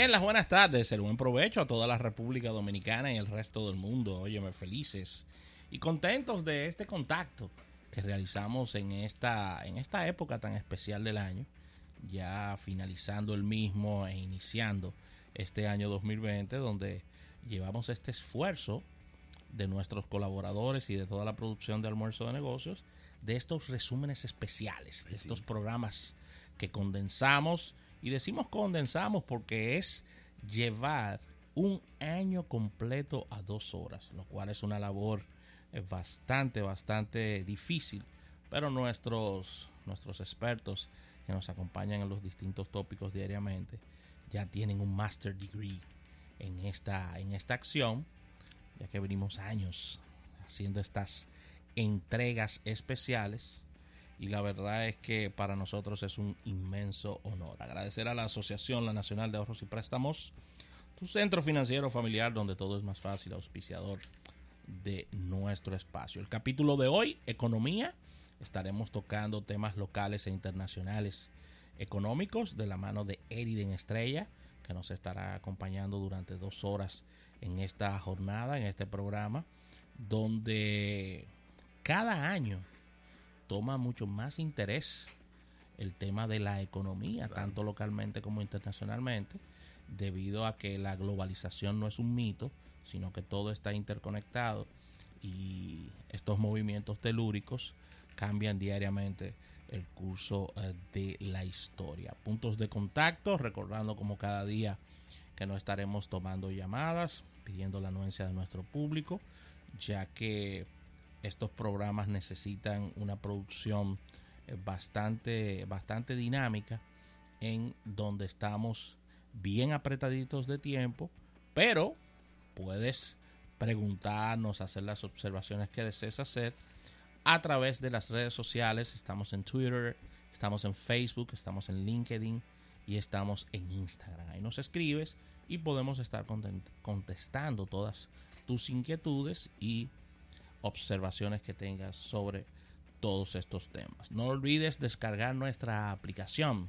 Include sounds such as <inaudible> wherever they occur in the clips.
Bien, las buenas tardes, el buen provecho a toda la República Dominicana y el resto del mundo. Óyeme, felices y contentos de este contacto que realizamos en esta, en esta época tan especial del año, ya finalizando el mismo e iniciando este año 2020, donde llevamos este esfuerzo de nuestros colaboradores y de toda la producción de almuerzo de negocios, de estos resúmenes especiales, de estos programas que condensamos y decimos condensamos porque es llevar un año completo a dos horas, lo cual es una labor eh, bastante, bastante difícil, pero nuestros, nuestros expertos que nos acompañan en los distintos tópicos diariamente ya tienen un master degree en esta, en esta acción, ya que venimos años haciendo estas entregas especiales y la verdad es que para nosotros es un inmenso honor. Agradecer a la Asociación La Nacional de Ahorros y Préstamos, tu centro financiero familiar donde todo es más fácil, auspiciador de nuestro espacio. El capítulo de hoy, economía, estaremos tocando temas locales e internacionales económicos de la mano de Eriden Estrella, que nos estará acompañando durante dos horas en esta jornada, en este programa, donde cada año toma mucho más interés el tema de la economía, tanto localmente como internacionalmente, debido a que la globalización no es un mito, sino que todo está interconectado y estos movimientos telúricos cambian diariamente el curso eh, de la historia. Puntos de contacto, recordando como cada día que no estaremos tomando llamadas, pidiendo la anuencia de nuestro público, ya que estos programas necesitan una producción eh, bastante, bastante dinámica en donde estamos bien apretaditos de tiempo, pero puedes preguntarnos, hacer las observaciones que desees hacer a través de las redes sociales. Estamos en Twitter, estamos en Facebook, estamos en LinkedIn y estamos en Instagram. Ahí nos escribes y podemos estar contestando todas tus inquietudes y observaciones que tengas sobre todos estos temas. No olvides descargar nuestra aplicación,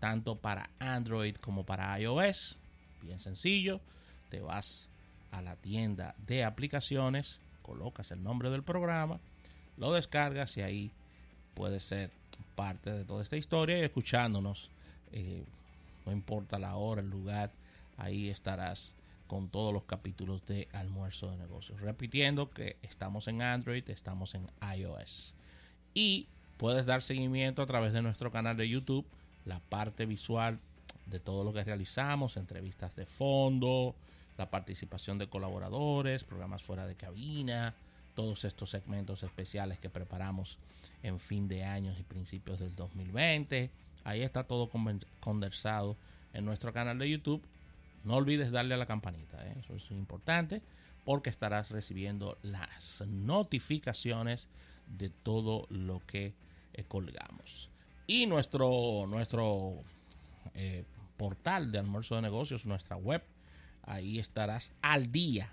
tanto para Android como para iOS. Bien sencillo, te vas a la tienda de aplicaciones, colocas el nombre del programa, lo descargas y ahí puedes ser parte de toda esta historia y escuchándonos. Eh, no importa la hora, el lugar, ahí estarás con todos los capítulos de Almuerzo de Negocios. Repitiendo que estamos en Android, estamos en iOS. Y puedes dar seguimiento a través de nuestro canal de YouTube, la parte visual de todo lo que realizamos, entrevistas de fondo, la participación de colaboradores, programas fuera de cabina, todos estos segmentos especiales que preparamos en fin de años y principios del 2020. Ahí está todo condensado en nuestro canal de YouTube no olvides darle a la campanita, ¿eh? eso es importante porque estarás recibiendo las notificaciones de todo lo que eh, colgamos. Y nuestro, nuestro eh, portal de almuerzo de negocios, nuestra web, ahí estarás al día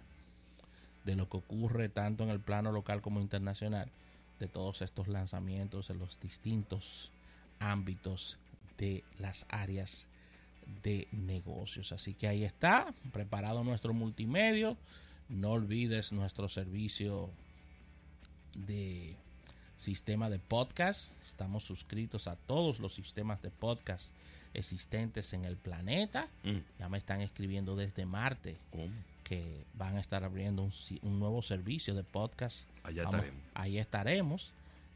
de lo que ocurre tanto en el plano local como internacional, de todos estos lanzamientos en los distintos ámbitos de las áreas de negocios. Así que ahí está, preparado nuestro multimedio. No olvides nuestro servicio de sistema de podcast. Estamos suscritos a todos los sistemas de podcast existentes en el planeta. Mm. Ya me están escribiendo desde Marte que van a estar abriendo un, nuevo servicio de podcast. Allá estaremos. Ahí estaremos.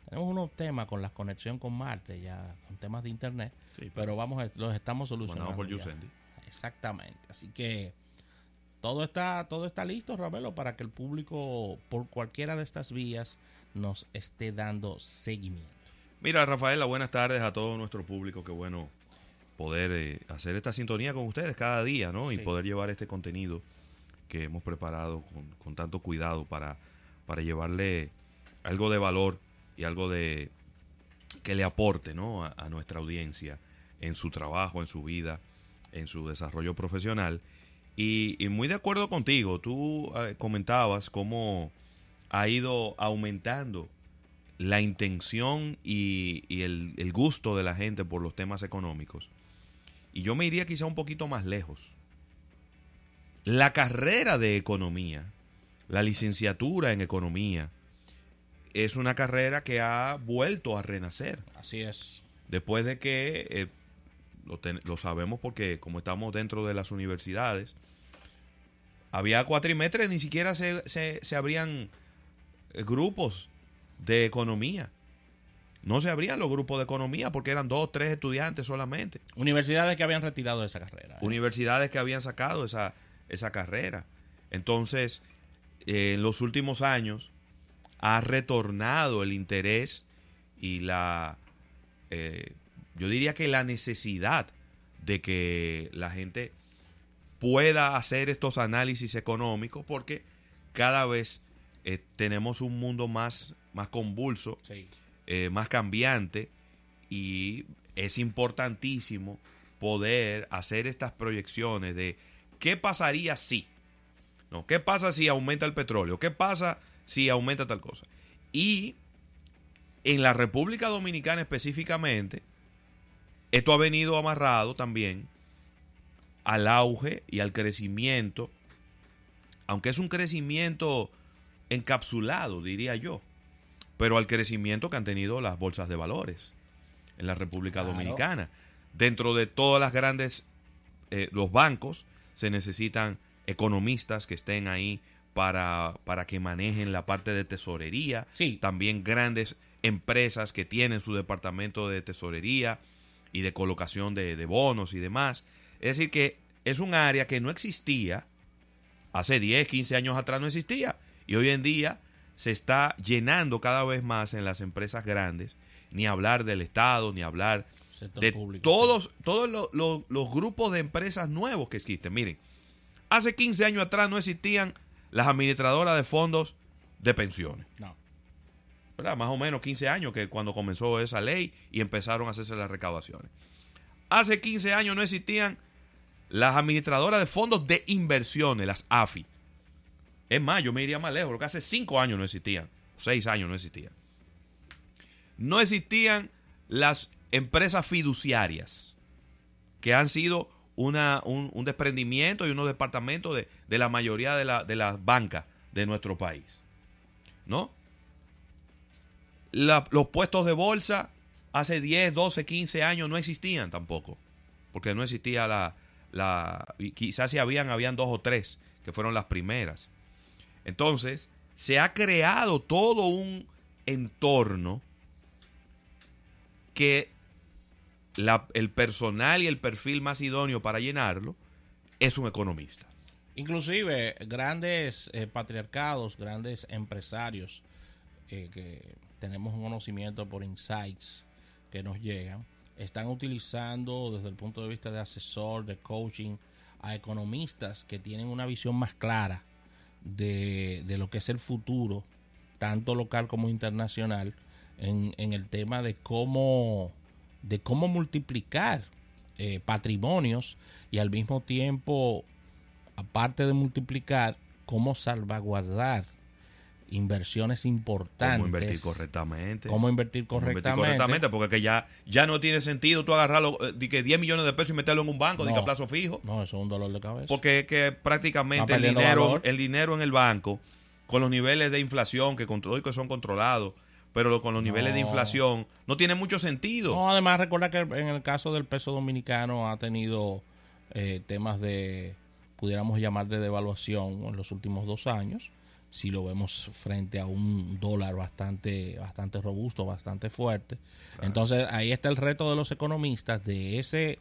Tenemos unos temas con la conexión con Marte, ya con temas de internet, pero vamos, los estamos solucionando. por Exactamente. Así que todo está, todo está listo, Ravelo, para que el público, por cualquiera de estas vías, nos esté dando seguimiento. Mira, Rafaela, buenas tardes a todo nuestro público. Qué bueno poder eh, hacer esta sintonía con ustedes cada día, ¿no? Y poder llevar este contenido que hemos preparado con, con tanto cuidado para, para llevarle algo de valor y algo de que le aporte ¿no? a, nuestra audiencia en su trabajo, en su vida, en su desarrollo profesional. Y, muy de acuerdo contigo, tú eh, comentabas cómo ha ido aumentando la intención y, el, gusto de la gente por los temas económicos. Y yo me iría quizá un poquito más lejos. la carrera de economía, la licenciatura en economía, es una carrera que ha vuelto a renacer. Así es. Después de que, eh, lo, ten- lo sabemos porque como estamos dentro de las universidades, había cuatrimestres, ni siquiera se, se, se abrían eh, grupos de economía. No se abrían los grupos de economía porque eran dos, tres estudiantes solamente. Universidades que habían retirado esa carrera. ¿eh? Universidades que habían sacado esa, esa carrera. Entonces, eh, en los últimos años ha retornado el interés y la, eh, yo diría que la necesidad de que la gente pueda hacer estos análisis económicos porque cada vez eh, tenemos un mundo más, más convulso Sí. eh, más cambiante y es importantísimo poder hacer estas proyecciones de qué pasaría si, ¿no? ¿Qué pasa si aumenta el petróleo? ¿Qué pasa si aumenta tal cosa? Y en la República Dominicana específicamente, esto ha venido amarrado también al auge y al crecimiento, aunque es un crecimiento encapsulado, diría yo, pero al crecimiento que han tenido las bolsas de valores en la República Claro. Dominicana. Dentro de todas las grandes, eh, los bancos, se necesitan economistas que estén ahí para, para que manejen la parte de tesorería. Sí. También grandes empresas que tienen su departamento de tesorería y de colocación de, de bonos y demás. Es decir, que es un área que no existía hace 10, 15 años atrás no existía. Y hoy en día se está llenando cada vez más en las empresas grandes. Ni hablar del Estado, ni hablar Sector de público, todos, todos lo- lo- los grupos de empresas nuevos que existen. Miren, hace 15 años atrás no existían las administradoras de fondos de pensiones. No. ¿verdad? Más o menos 15 años que cuando comenzó esa ley y empezaron a hacerse las recaudaciones. Hace 15 años no existían las administradoras de fondos de inversiones, las AFI. Es más, yo me iría más lejos, porque hace 5 años no existían, 6 años no existían. No existían las empresas fiduciarias, que han sido una, un, un desprendimiento y unos departamentos de, de la mayoría de, de las bancas de nuestro país. ¿No? Los puestos de bolsa hace 10, 12, 15 años no existían tampoco. Porque no existía la... la y quizás si habían, habían dos o tres, que fueron las primeras. Entonces, se ha creado todo un entorno que el personal y el perfil más idóneo para llenarlo es un economista. Inclusive grandes eh, patriarcados, grandes empresarios eh, que tenemos un conocimiento por insights que nos llegan, están utilizando desde el punto de vista de asesor, de coaching, a economistas que tienen una visión más clara de, de lo que es el futuro, tanto local como internacional, en, en el tema de cómo, de cómo multiplicar eh, patrimonios y al mismo tiempo aparte de multiplicar, cómo salvaguardar inversiones importantes. Cómo invertir correctamente. Cómo invertir Cómo invertir correctamente. correctamente, porque que ya, ya no tiene sentido tú agarrarlo, eh, di que 10 millones de pesos y meterlo en un banco, di que a plazo fijo. No, eso es un dolor de cabeza. Porque es que prácticamente el dinero, valor. el dinero en el banco, con los niveles de inflación que, contro- que son controlados, pero con los niveles de inflación, no tiene mucho sentido. No, además recuerda que en el caso del peso dominicano ha tenido eh, temas de, pudiéramos llamar de devaluación en los últimos dos años. Si lo vemos frente a un dólar bastante, bastante robusto, bastante fuerte. Entonces ahí está el reto de los economistas de ese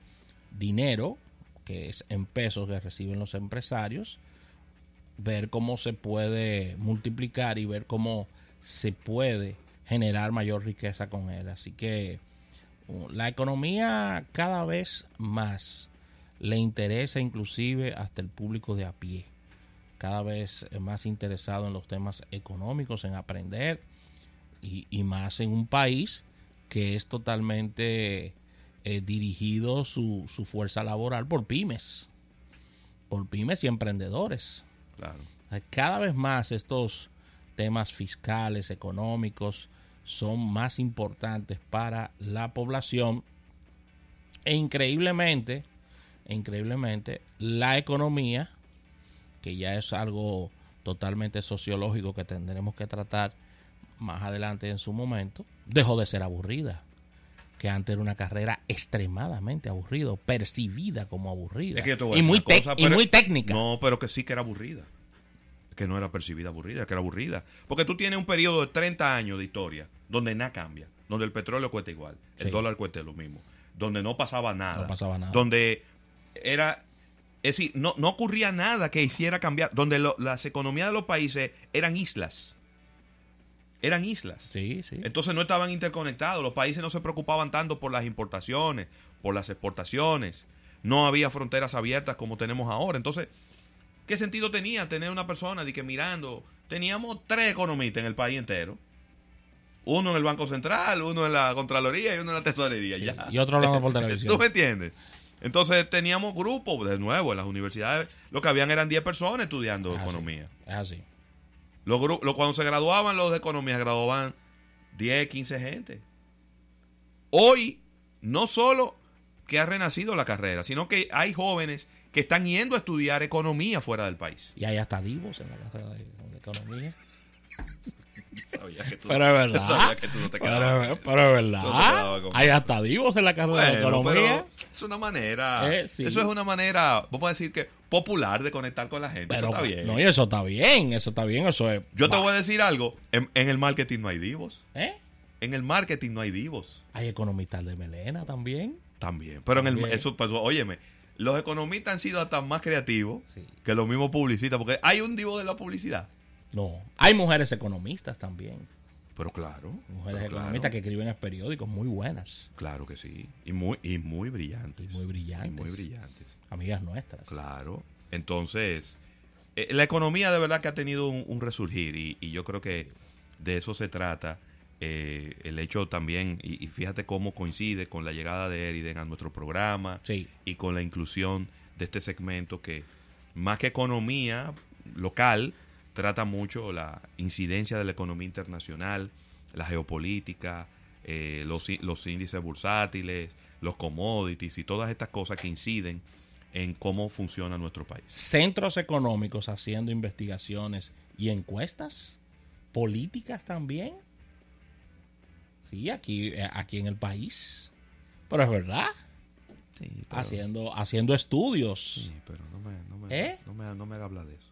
dinero que es en pesos que reciben los empresarios, ver cómo se puede multiplicar y ver cómo se puede generar mayor riqueza con él. Así que uh, la economía cada vez más le interesa inclusive hasta el público de a pie. Cada vez más interesado en los temas económicos, en aprender y, y más en un país que es totalmente eh, dirigido su, su fuerza laboral por pymes, por pymes y emprendedores. Claro. Cada vez más estos temas fiscales, económicos, son más importantes para la población. E increíblemente, increíblemente, la economía que ya es algo totalmente sociológico que tendremos que tratar más adelante en su momento, dejó de ser aburrida. Que antes era una carrera extremadamente aburrida, percibida como aburrida. Es que y, muy cosa, y muy técnica. No, pero que sí que era aburrida. Que no era percibida aburrida, que era aburrida. Porque tú tienes un periodo de 30 años de historia donde nada cambia. Donde el petróleo cuesta igual, el Sí. dólar cuesta lo mismo. Donde no pasaba nada. No pasaba nada. Donde era. Es decir, no, no ocurría nada que hiciera cambiar. Donde lo- las economías de los países eran islas. Eran islas. Sí, sí. Entonces no estaban interconectados, los países no se preocupaban tanto por las importaciones, por las exportaciones, no había fronteras abiertas como tenemos ahora. Entonces, ¿qué sentido tenía tener una persona de que mirando? Teníamos tres economistas en el país entero. Uno en el Banco Central, uno en la Contraloría y uno en la Tesorería. Sí, ya. y otro hablando por televisión. <laughs> ¿Tú me entiendes? Entonces teníamos grupos, de nuevo, en las universidades, lo que habían eran 10 personas estudiando Es así, economía. Es así. Los gru- los- cuando se graduaban los de economía, graduaban 10, 15 gente. Hoy, no solo que ha renacido la carrera, sino que hay jóvenes que están yendo a estudiar economía fuera del país. Y hay hasta divos en la carrera de, de economía. Sabía que tú- Pero es verdad. sabía que tú no te quedabas Pero, es No verdad. con Hay hasta divos en la carrera de Bueno, economía. pero es una manera, Eh, sí. eso es una manera, vamos a decir que popular de conectar con la gente. Pero, eso está bien. No, y eso está bien. Eso está bien. Eso es. Yo te voy a decir algo, en, en el marketing no hay divos. ¿Eh? En el marketing no hay divos. Hay economistas de melena también. También. Pero en el eso, pues, óyeme, los economistas han sido hasta más creativos Sí. que los mismos publicistas, porque hay un divo de la publicidad. No. Hay mujeres economistas también. Pero claro. Mujeres pero claro, economistas que escriben en periódicos muy buenas. Claro que sí. Y muy, y muy brillantes. Y muy brillantes. Y muy brillantes. Amigas nuestras. Claro. Entonces, eh, la economía de verdad que ha tenido un, un resurgir y, y yo creo que de eso se trata. Eh, el hecho también, y, y fíjate cómo coincide con la llegada de Eriden a nuestro programa Sí. y con la inclusión de este segmento que más que economía local, trata mucho la incidencia de la economía internacional, la geopolítica, eh, los, los índices bursátiles, los commodities y todas estas cosas que inciden en cómo funciona nuestro país. Centros económicos haciendo investigaciones y encuestas. Políticas también. Sí, aquí, eh, aquí en el país. Pero es verdad. Sí, Haciendo, haciendo estudios. sí, pero no me, no me, ¿Eh? no me, no me haga hablar de eso.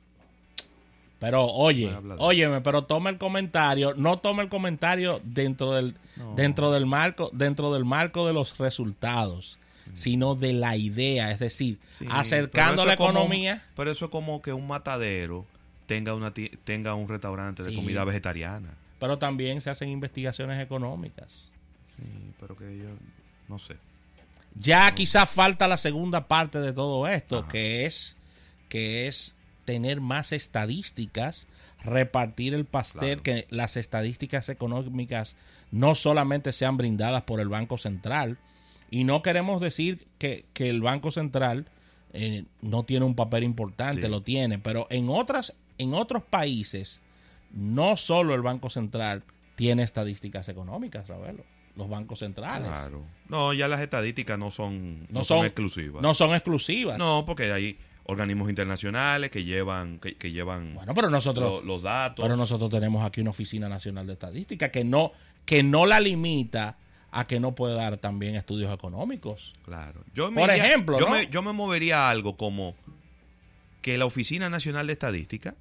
Pero oye, No habla óyeme, pero toma el comentario, no toma el comentario dentro del No. dentro del marco dentro del marco de los resultados, sino de la idea, es decir, Sí, acercando la como- economía. pero eso es como que un matadero tenga una tenga un restaurante de Sí. comida vegetariana. Pero también se hacen investigaciones económicas. Sí, pero que yo no sé. Ya quizás falta la segunda parte de todo esto, Ajá. que es que es tener más estadísticas, repartir el pastel, Claro. que las estadísticas económicas no solamente sean brindadas por el Banco Central, y no queremos decir que, que el Banco Central eh, no tiene un papel importante, Sí. lo tiene, pero en otras, en otros países, no solo el Banco Central tiene estadísticas económicas, Ravelo, los bancos centrales. Claro. No, ya las estadísticas no son, no No son, son- exclusivas. No son exclusivas. No, porque hay organismos internacionales que llevan que, que llevan Bueno, pero nosotros, lo- los datos. pero nosotros tenemos aquí una oficina nacional de estadística que no, que no la limita a que no puede dar también estudios económicos. Claro. Yo me Por iría- ejemplo, yo, ¿no? me, yo me movería a algo como que la Oficina Nacional de Estadística,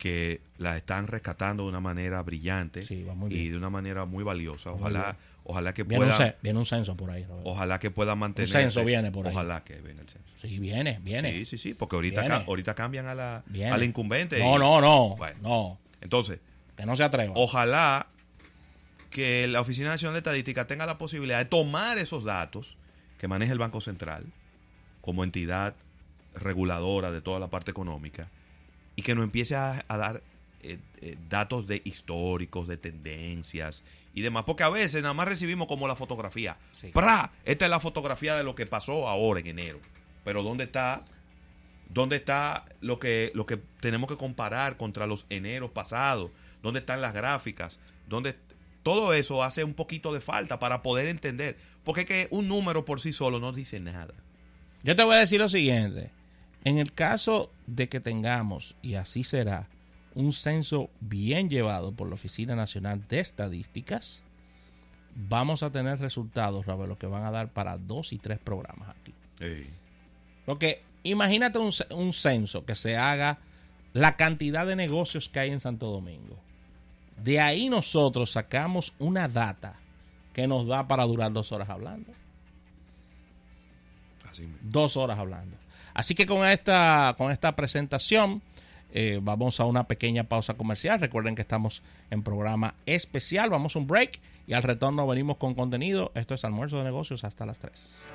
que la están rescatando de una manera brillante Sí, y de una manera muy valiosa. Ojalá, ojalá que Viene un, pueda, viene un censo por ahí, Roberto. ojalá que pueda mantener. censo viene por ahí. Ojalá que venga el censo. Sí, viene, viene. Sí, sí, sí, porque ahorita, Viene. ca- ahorita cambian a la, Viene. a la incumbente. No, y- no, no, Bueno. no, Entonces, que no se atreva. ojalá que la Oficina Nacional de Estadística tenga la posibilidad de tomar esos datos que maneja el Banco Central como entidad reguladora de toda la parte económica y que nos empiece a, a dar eh, eh, datos de históricos, de tendencias y demás, porque a veces nada más recibimos como la fotografía. Sí. ¡Pra! Esta es la fotografía de lo que pasó ahora en enero. Pero ¿dónde está ¿Dónde está lo que, lo que tenemos que comparar contra los eneros pasados? ¿Dónde están las gráficas? ¿Dónde todo eso hace un poquito de falta para poder entender? Porque es que un número por sí solo no dice nada. Yo te voy a decir lo siguiente. En el caso de que tengamos, y así será, un censo bien llevado por la Oficina Nacional de Estadísticas, vamos a tener resultados, Rabelo, que van a dar para dos y tres programas aquí. Porque imagínate un, un censo que se haga la cantidad de negocios que hay en Santo Domingo. De ahí nosotros sacamos una data que nos da para durar dos horas hablando. dos horas hablando. Así que con esta, con esta presentación eh, vamos a una pequeña pausa comercial. Recuerden que estamos en programa especial. Vamos a un break y al retorno venimos con contenido. Esto es almuerzo de negocios hasta las 3.